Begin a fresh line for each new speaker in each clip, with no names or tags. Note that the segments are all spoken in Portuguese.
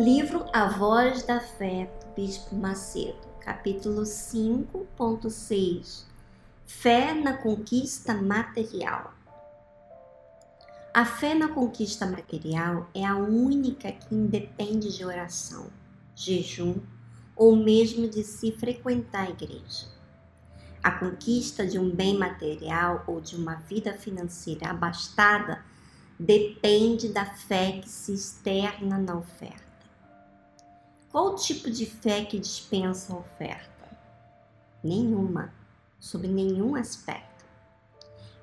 Livro A Voz da Fé, do Bispo Macedo, capítulo 5.6 Fé na conquista material. A fé na conquista material é a única que independe de oração, jejum ou mesmo de se frequentar a igreja. A conquista de um bem material ou de uma vida financeira abastada depende da fé que se externa na oferta. Qual o tipo de fé que dispensa a oferta? Nenhuma, sob nenhum aspecto.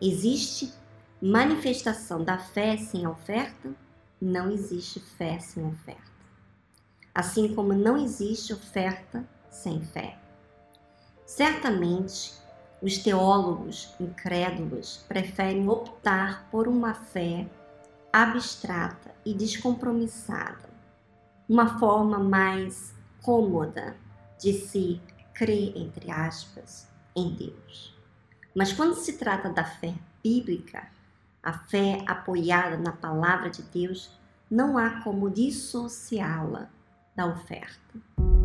Existe manifestação da fé sem oferta? Não existe fé sem oferta. Assim como não existe oferta sem fé. Certamente, os teólogos incrédulos preferem optar por uma fé abstrata e descompromissada uma forma mais cômoda de se crer, entre aspas, em Deus. Mas quando se trata da fé bíblica, a fé apoiada na palavra de Deus, não há como dissociá-la da oferta.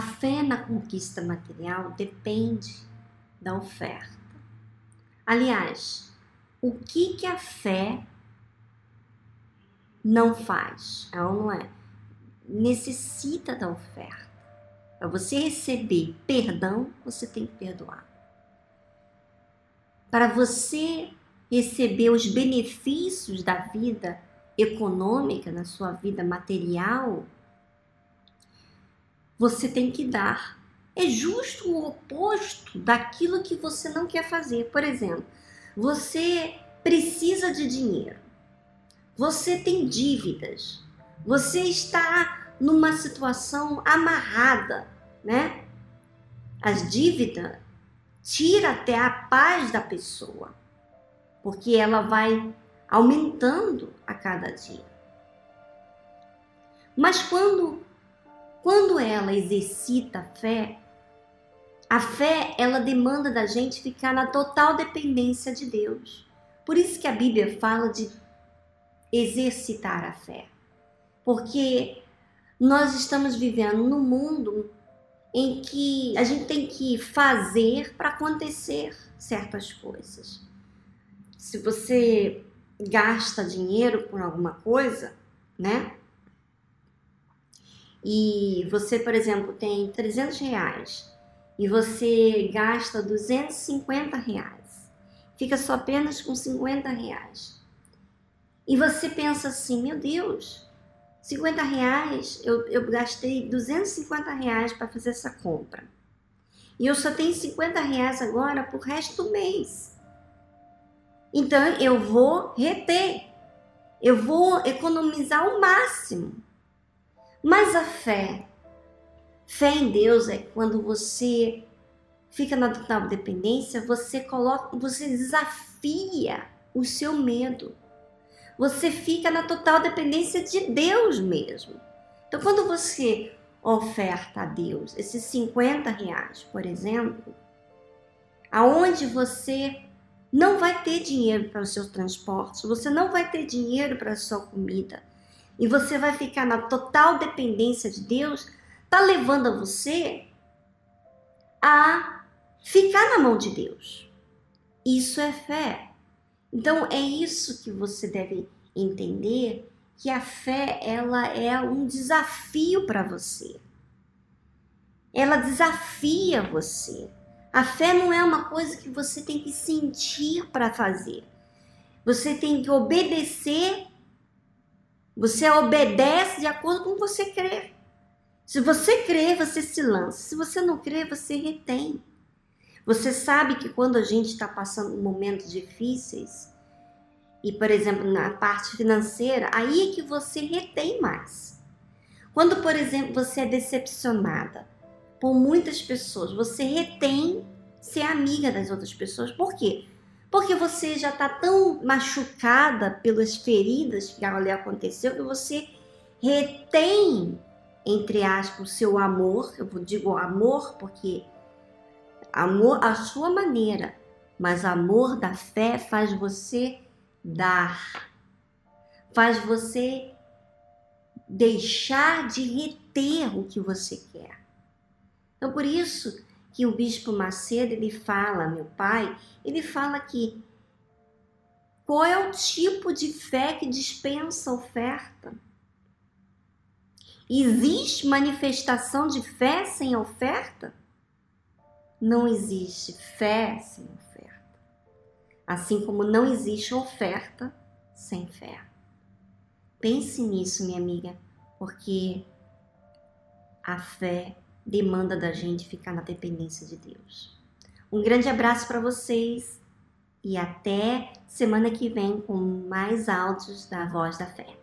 A fé na conquista material depende da oferta. Aliás, o que que a fé não faz, ela não é, necessita da oferta. Para você receber perdão, você tem que perdoar. Para você receber os benefícios da vida econômica, na sua vida material, você tem que dar. É justo o oposto daquilo que você não quer fazer. Por exemplo, você precisa de dinheiro, você tem dívidas, você está numa situação amarrada, né? As dívidas tira até a paz da pessoa, porque ela vai aumentando a cada dia. Mas quando quando ela exercita a fé, a fé ela demanda da gente ficar na total dependência de Deus. Por isso que a Bíblia fala de exercitar a fé. Porque nós estamos vivendo num mundo em que a gente tem que fazer para acontecer certas coisas. Se você gasta dinheiro por alguma coisa, né? E você, por exemplo, tem 300 reais e você gasta 250 reais, fica só apenas com 50 reais. E você pensa assim, meu Deus, 50 reais, eu, eu gastei 250 reais para fazer essa compra. E eu só tenho 50 reais agora pro resto do mês. Então eu vou reter, eu vou economizar o máximo. Mas a fé, fé em Deus é quando você fica na total dependência, você coloca, você desafia o seu medo você fica na total dependência de Deus mesmo. Então, quando você oferta a Deus esses 50 reais, por exemplo, aonde você não vai ter dinheiro para os seus transportes, você não vai ter dinheiro para a sua comida, e você vai ficar na total dependência de Deus, tá levando você a ficar na mão de Deus. Isso é fé. Então é isso que você deve entender que a fé ela é um desafio para você. Ela desafia você. A fé não é uma coisa que você tem que sentir para fazer. Você tem que obedecer. Você obedece de acordo com você crer. Se você crer, você se lança. Se você não crer, você retém. Você sabe que quando a gente está passando momentos difíceis, e, por exemplo, na parte financeira, aí é que você retém mais. Quando, por exemplo, você é decepcionada por muitas pessoas, você retém ser amiga das outras pessoas. Por quê? Porque você já está tão machucada pelas feridas que ali aconteceu que você retém, entre aspas, o seu amor. Eu digo amor porque amor a sua maneira, mas amor da fé faz você dar, faz você deixar de reter o que você quer. Então, por isso que o bispo Macedo ele fala, meu pai, ele fala que qual é o tipo de fé que dispensa oferta? Existe manifestação de fé sem oferta? Não existe fé sem oferta. Assim como não existe oferta sem fé. Pense nisso, minha amiga, porque a fé demanda da gente ficar na dependência de Deus. Um grande abraço para vocês e até semana que vem com mais áudios da Voz da Fé.